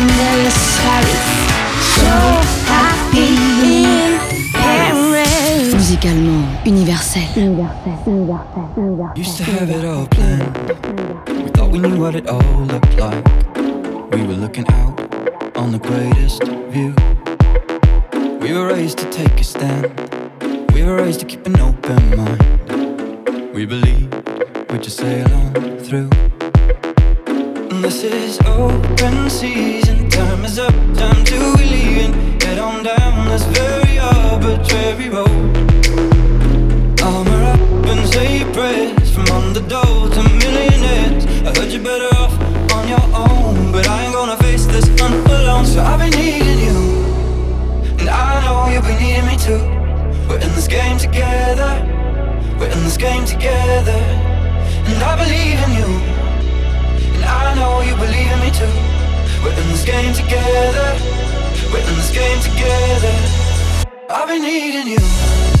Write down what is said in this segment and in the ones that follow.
Paris. So happy in Paris. Musicalement universel. Universel. Universel. Universel. Used to have it all planned. We thought we knew what it all looked like. We were looking out on the greatest view. We were raised to take a stand. We were raised to keep an open mind. We believed we'd just sail on through. This is open season. Time is up. Time to leave and head on down this very arbitrary road. Armor up and say your prayers from underdog to millionaires. I heard you're better off on your own, but I ain't gonna face this hunt alone. So I've been needing you, and I know you've been needing me too. We're in this game together. We're in this game together, and I believe in you, I know you believe in me too. We're in this game together. We're in this game together. I've been needing you.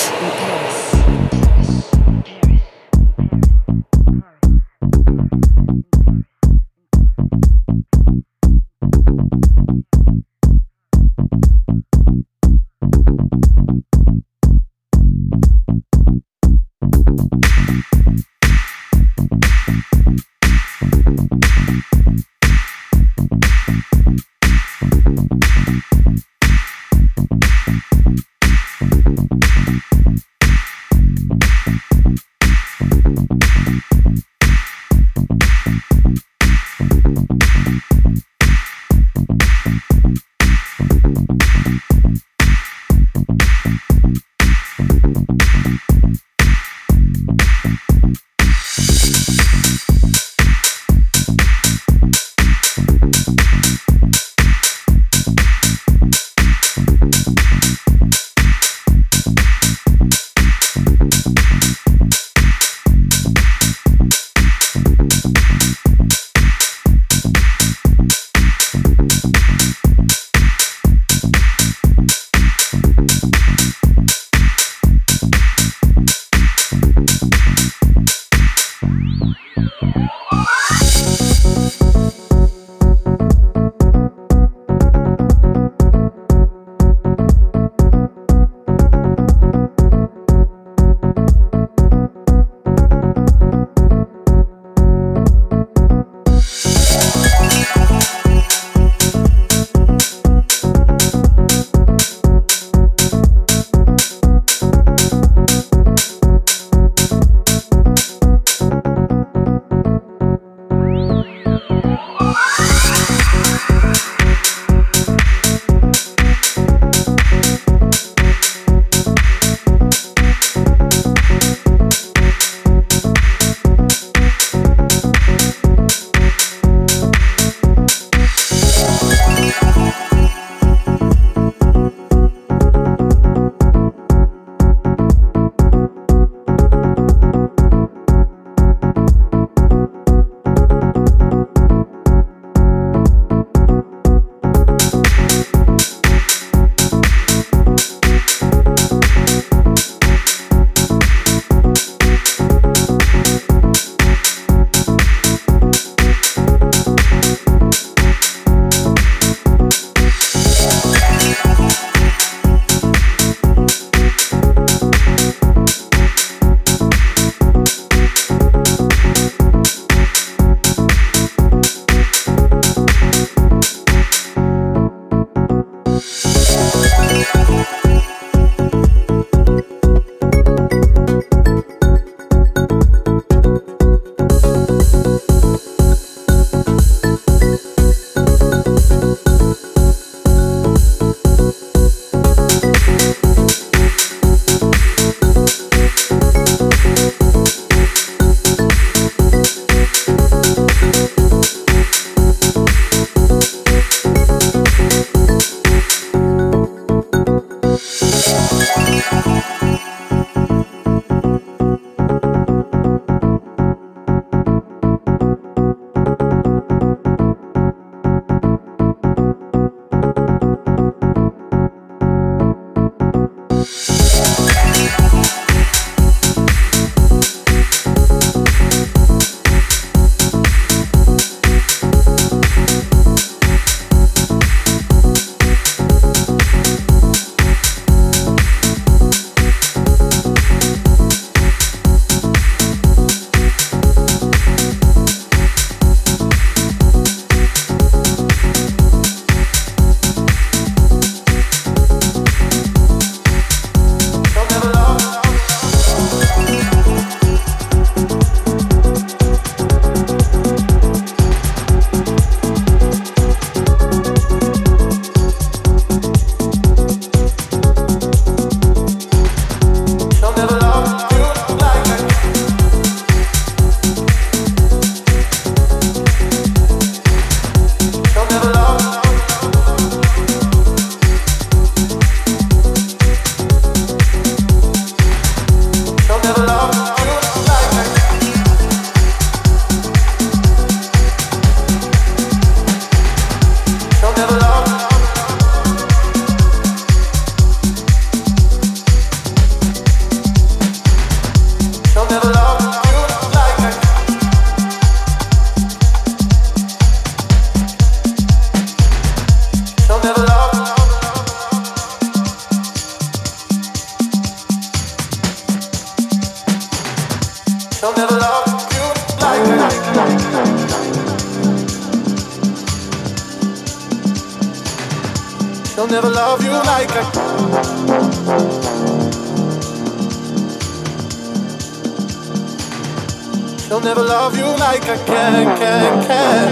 Never love you like I can, can, can.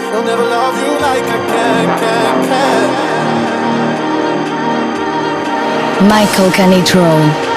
She'll never love you like I can, can, can. Michael Canitrot.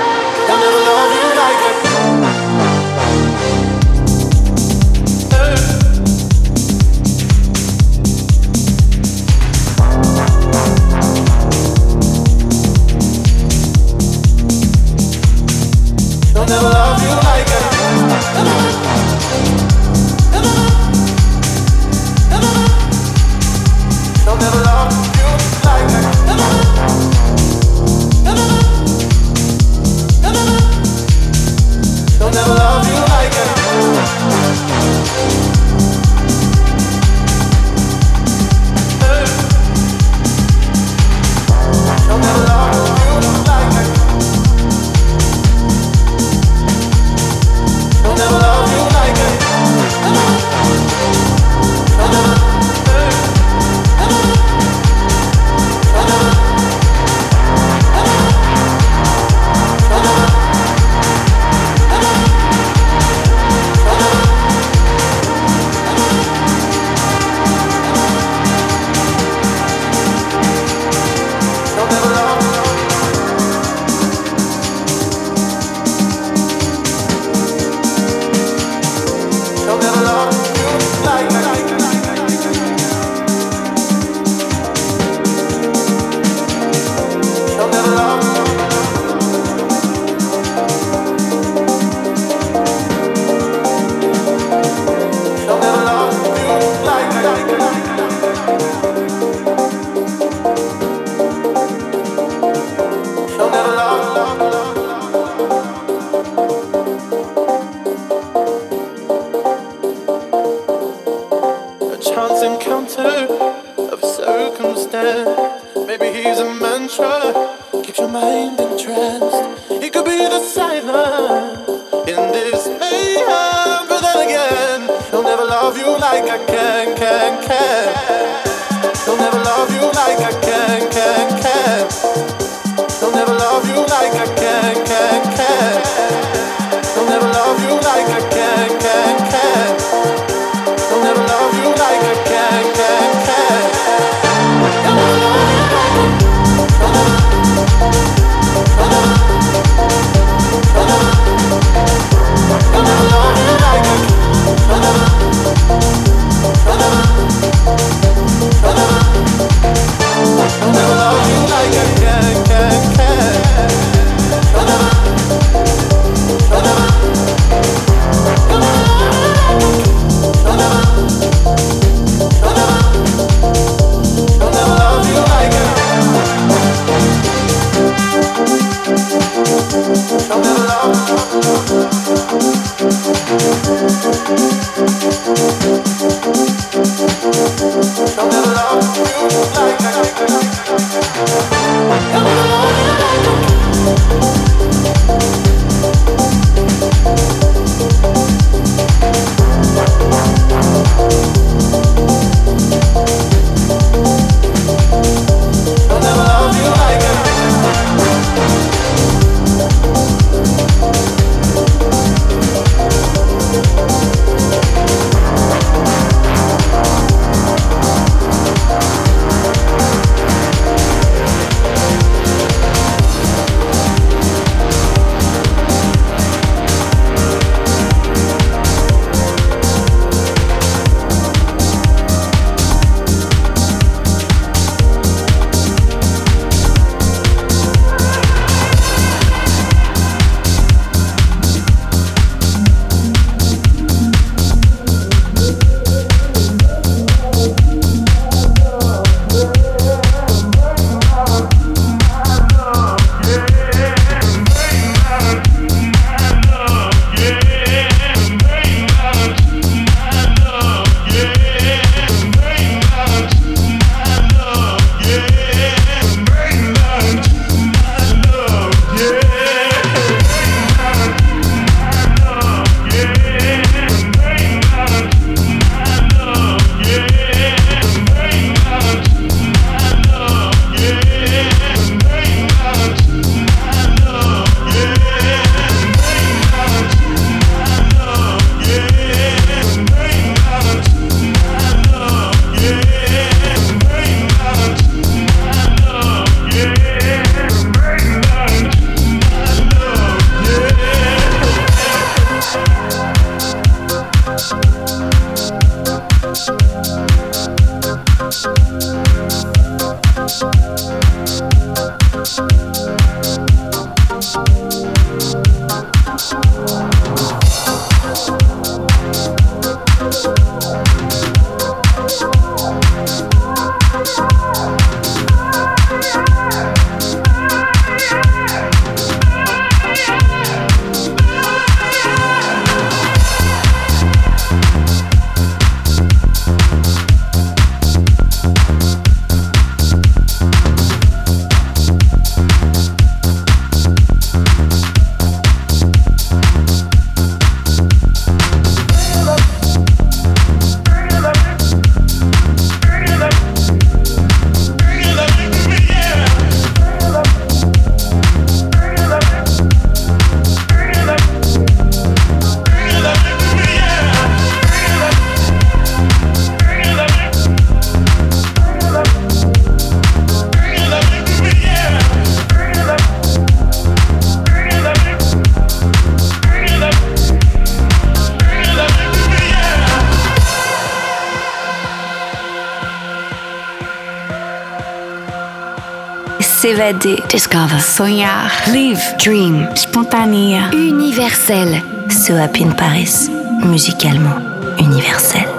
Discover. Sonhar. Live. Dream. Spontanea. Universel. So Happy in Paris. Musicalement universel.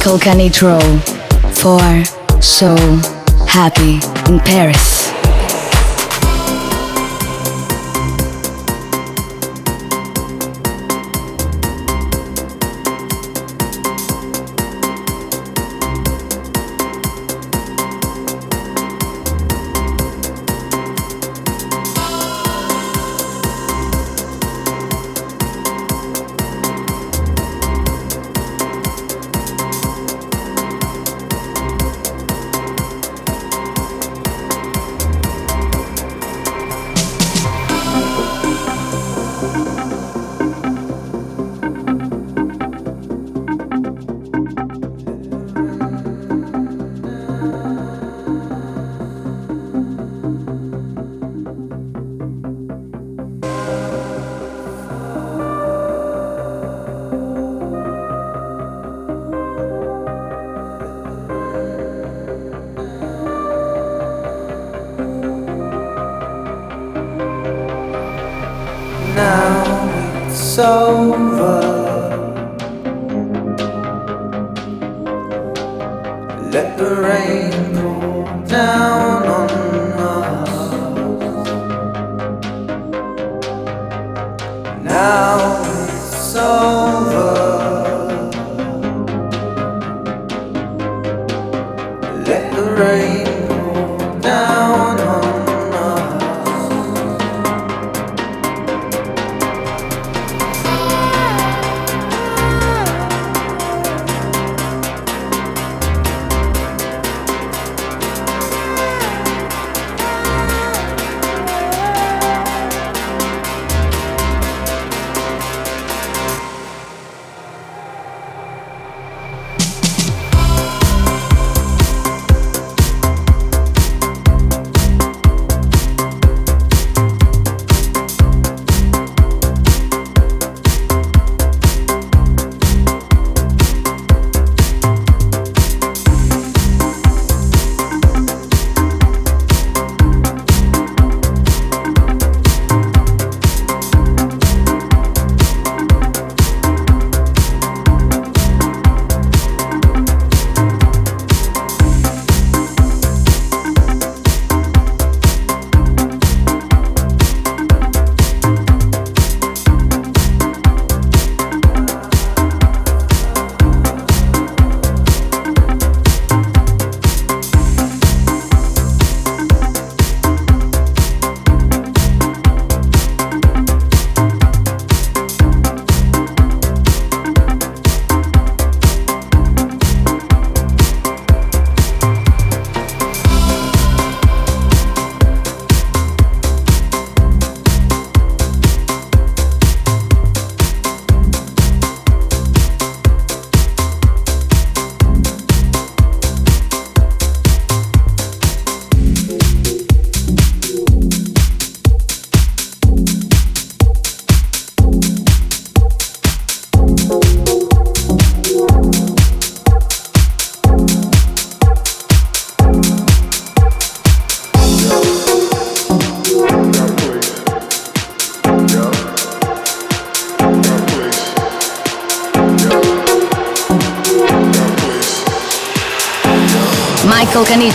Michael Canitrot for So Happy in Paris. Michael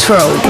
Canitrot.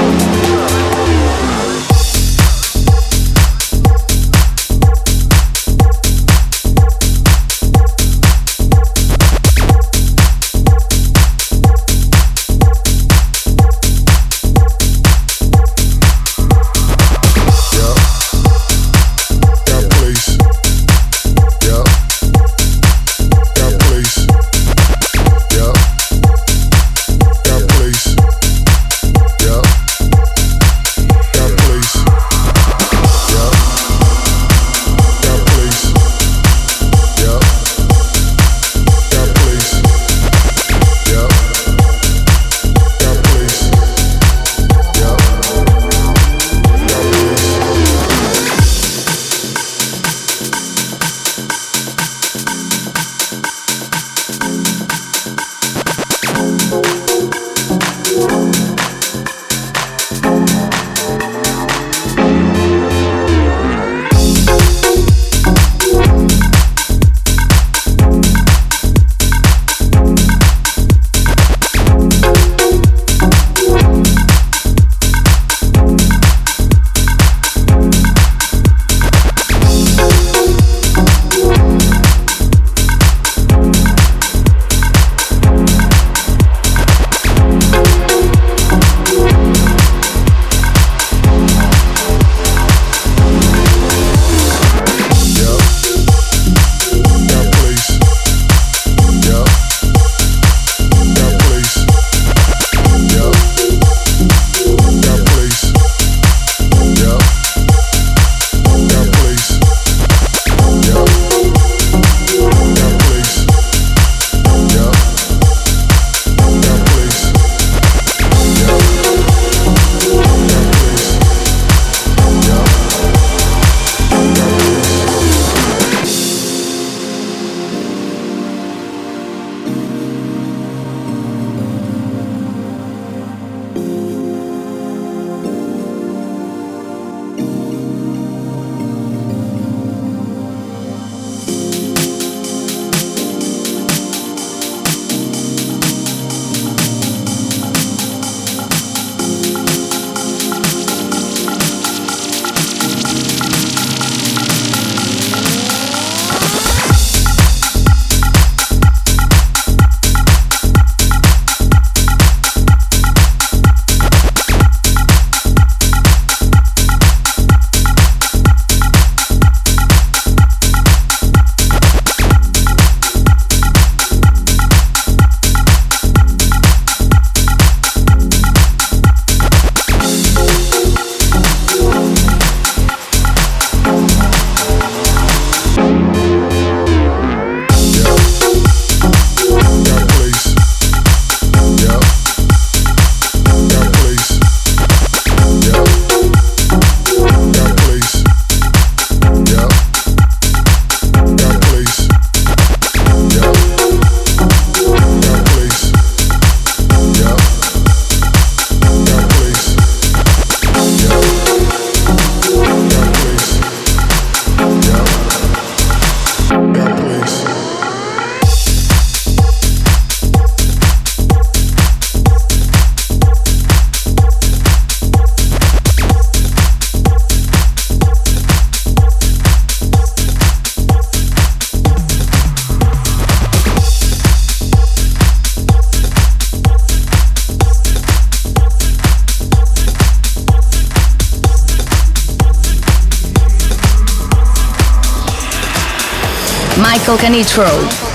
Michael Canitrot.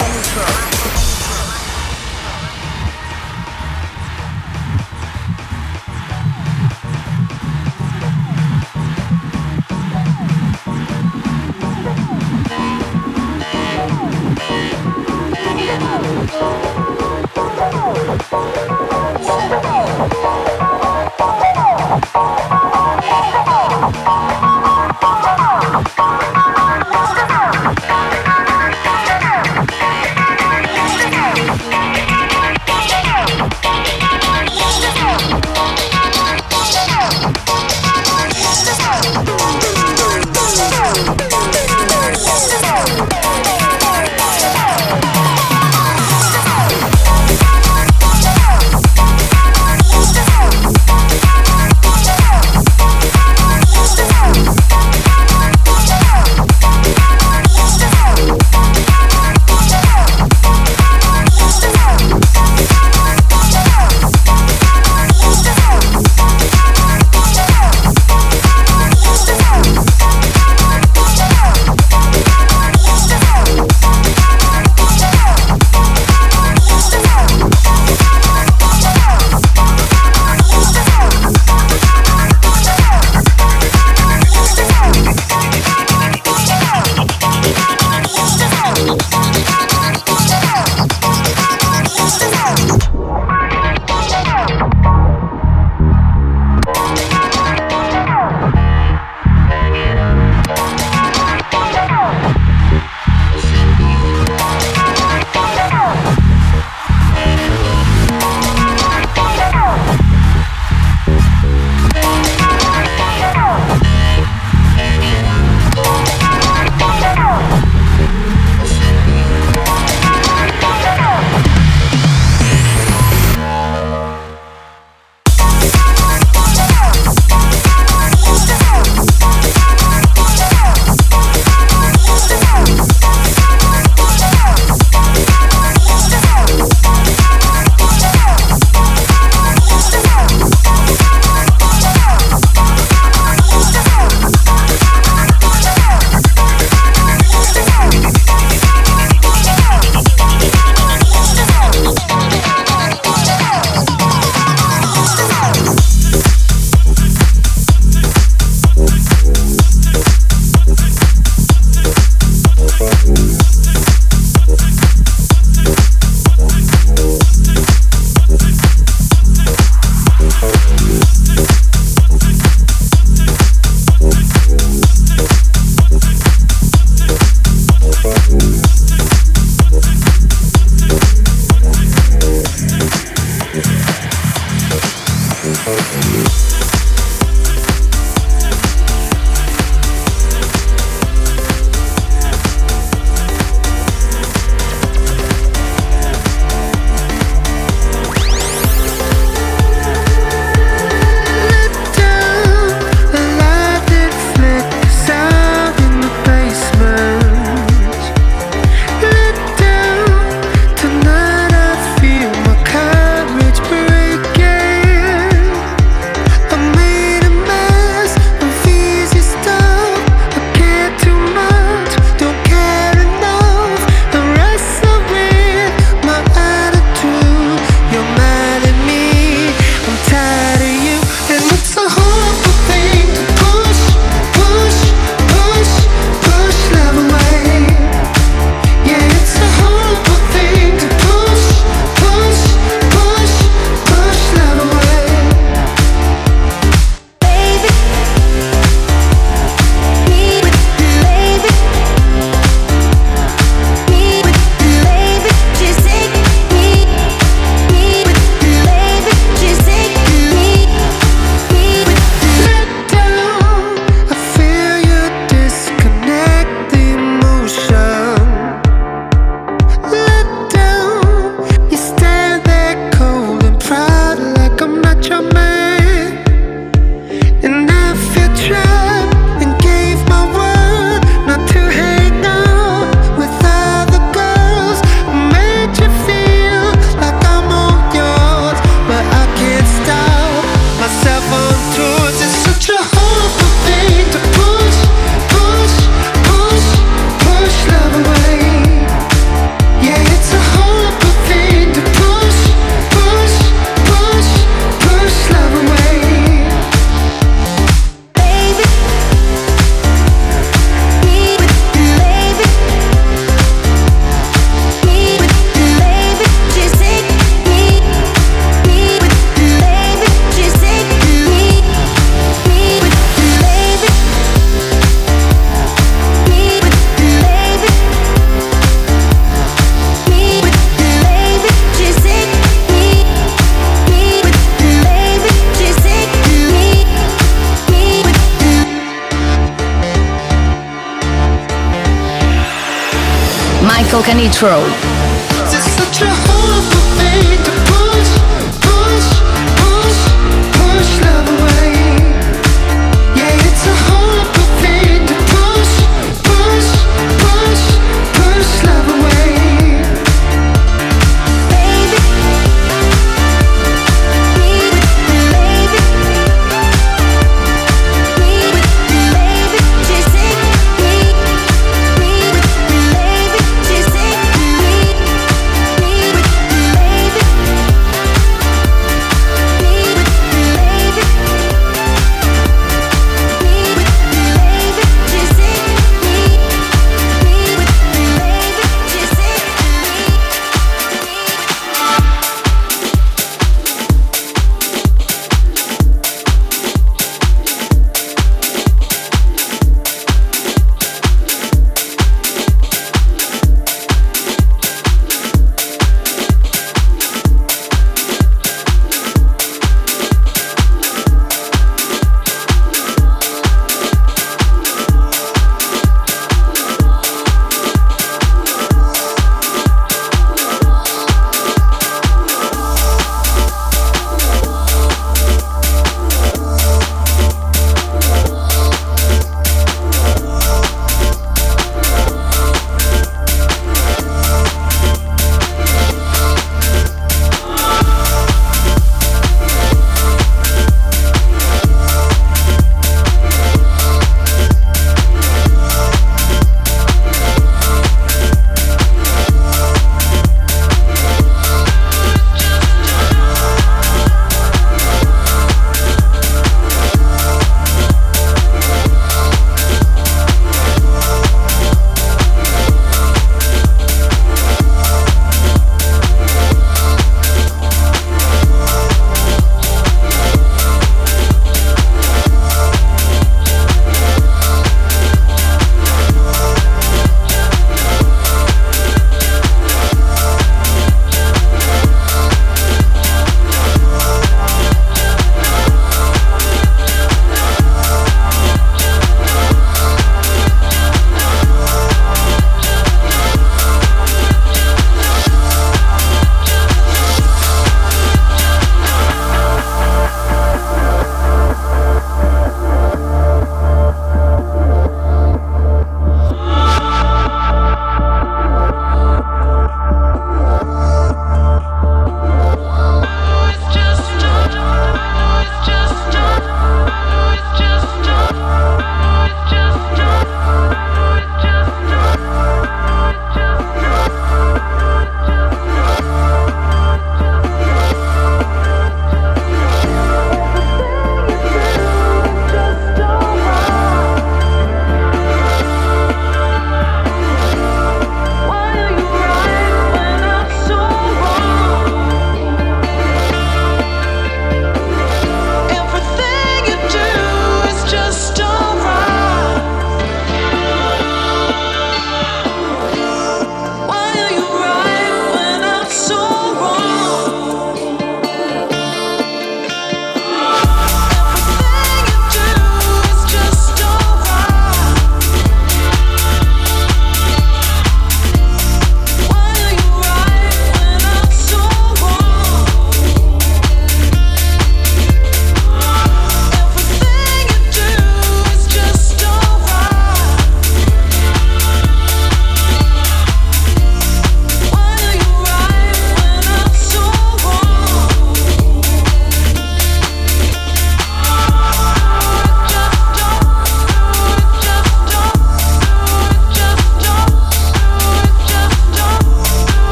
Michael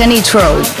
Michael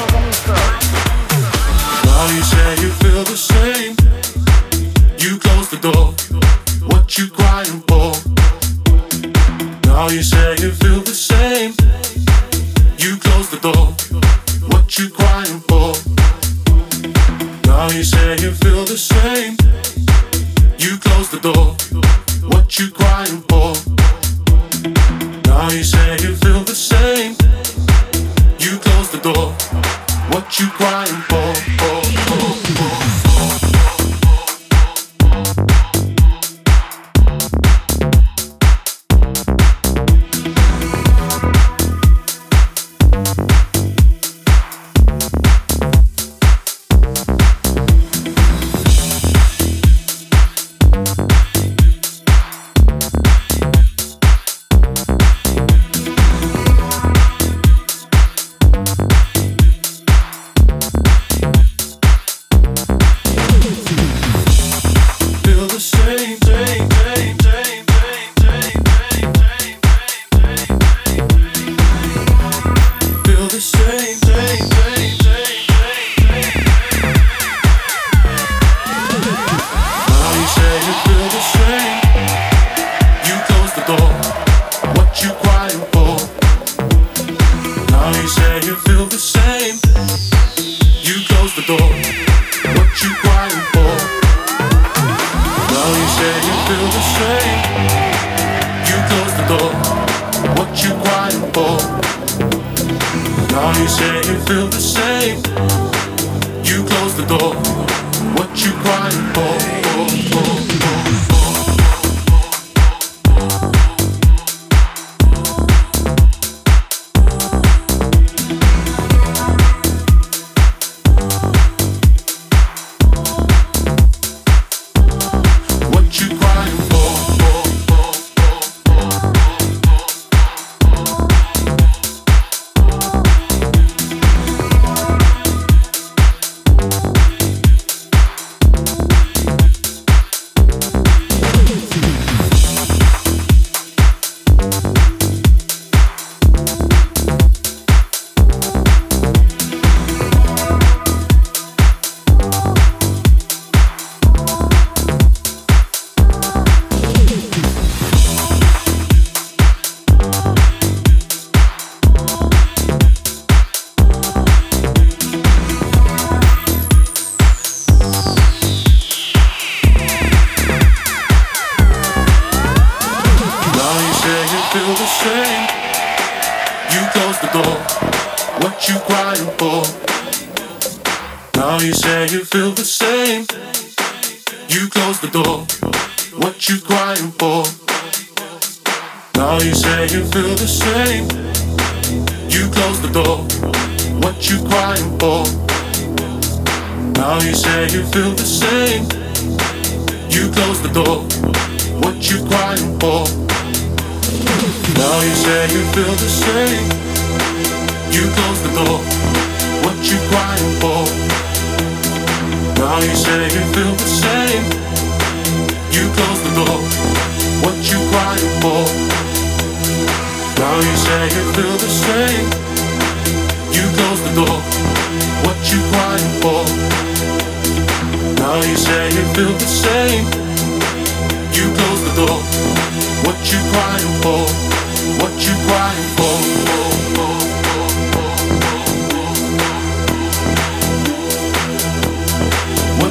crying for? Now you say you feel the same. You close the door. What you crying for? Now you say you feel the same. You close the door. What you crying for? Now you say you feel the same. You close the door. What you crying for? Now you say you feel the same. You close the door. What you crying for? Now you say you feel the same. You close the door. What you crying for? Now you say you feel the same. You close the door. What you crying for? Now you say you feel the same. You close the door. What you crying for? What you crying for? for, for,